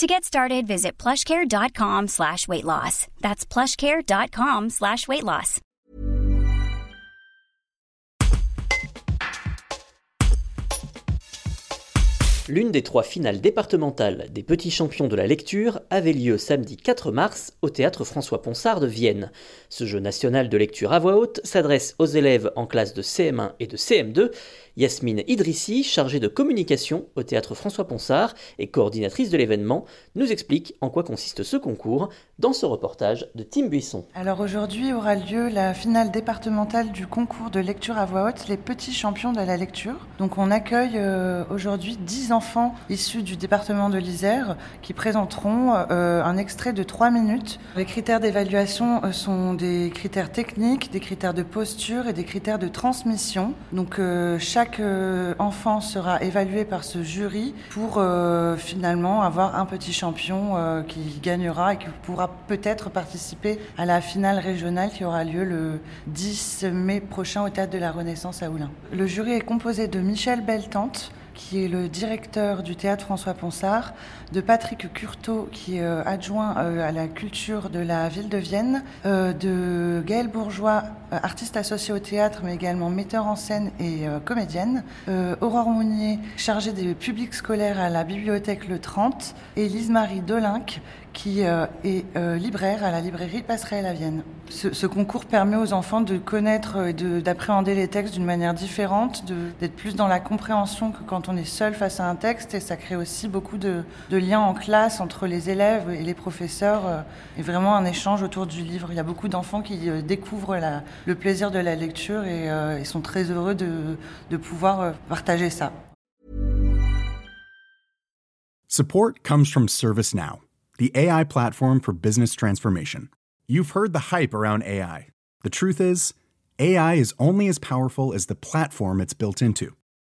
To get started, visit plushcare.com slash weight loss. That's plushcare.com slash weight loss. L'une des trois finales départementales des petits champions de la lecture avait lieu samedi 4 mars au théâtre François Ponsard de Vienne. Ce jeu national de lecture à voix haute s'adresse aux élèves en classe de CM1 et de CM2 Yasmine Idrissi, chargée de communication au théâtre François Ponsard et coordinatrice de l'événement, nous explique en quoi consiste ce concours dans ce reportage de Tim Buisson. Alors aujourd'hui aura lieu la finale départementale du concours de lecture à voix haute, les petits champions de la lecture. Donc on accueille euh, aujourd'hui 10 enfants issus du département de l'Isère qui présenteront euh, un extrait de 3 minutes. Les critères d'évaluation euh, sont des critères techniques, des critères de posture et des critères de transmission. Donc chaque chaque euh, enfant sera évalué par ce jury pour euh, finalement avoir un petit champion euh, qui gagnera et qui pourra peut-être participer à la finale régionale qui aura lieu le 10 mai prochain au Théâtre de la Renaissance à Oulin. Le jury est composé de Michel Beltante, qui est le directeur du théâtre François Ponsard, de Patrick Curto, qui est euh, adjoint euh, à la culture de la ville de Vienne, euh, de Gaëlle Bourgeois, artiste associé au théâtre, mais également metteur en scène et comédienne, Aurore Mounier, chargée des publics scolaires à la bibliothèque Le 30, et Lise-Marie Dolinck, qui est libraire à la librairie Passerelle à Vienne. Ce, concours permet aux enfants de connaître et d'appréhender les textes d'une manière différente, d'être plus dans la compréhension que quand on est seul face à un texte, et ça crée aussi beaucoup de, liens en classe entre les élèves et les professeurs, euh, et vraiment un échange autour du livre. Il y a beaucoup d'enfants qui découvrent le plaisir de la lecture et, et sont très heureux de, de pouvoir partager ça. Support comes from ServiceNow. the AI platform for business transformation. You've heard the hype around AI. The truth is, AI is only as powerful as the platform it's built into.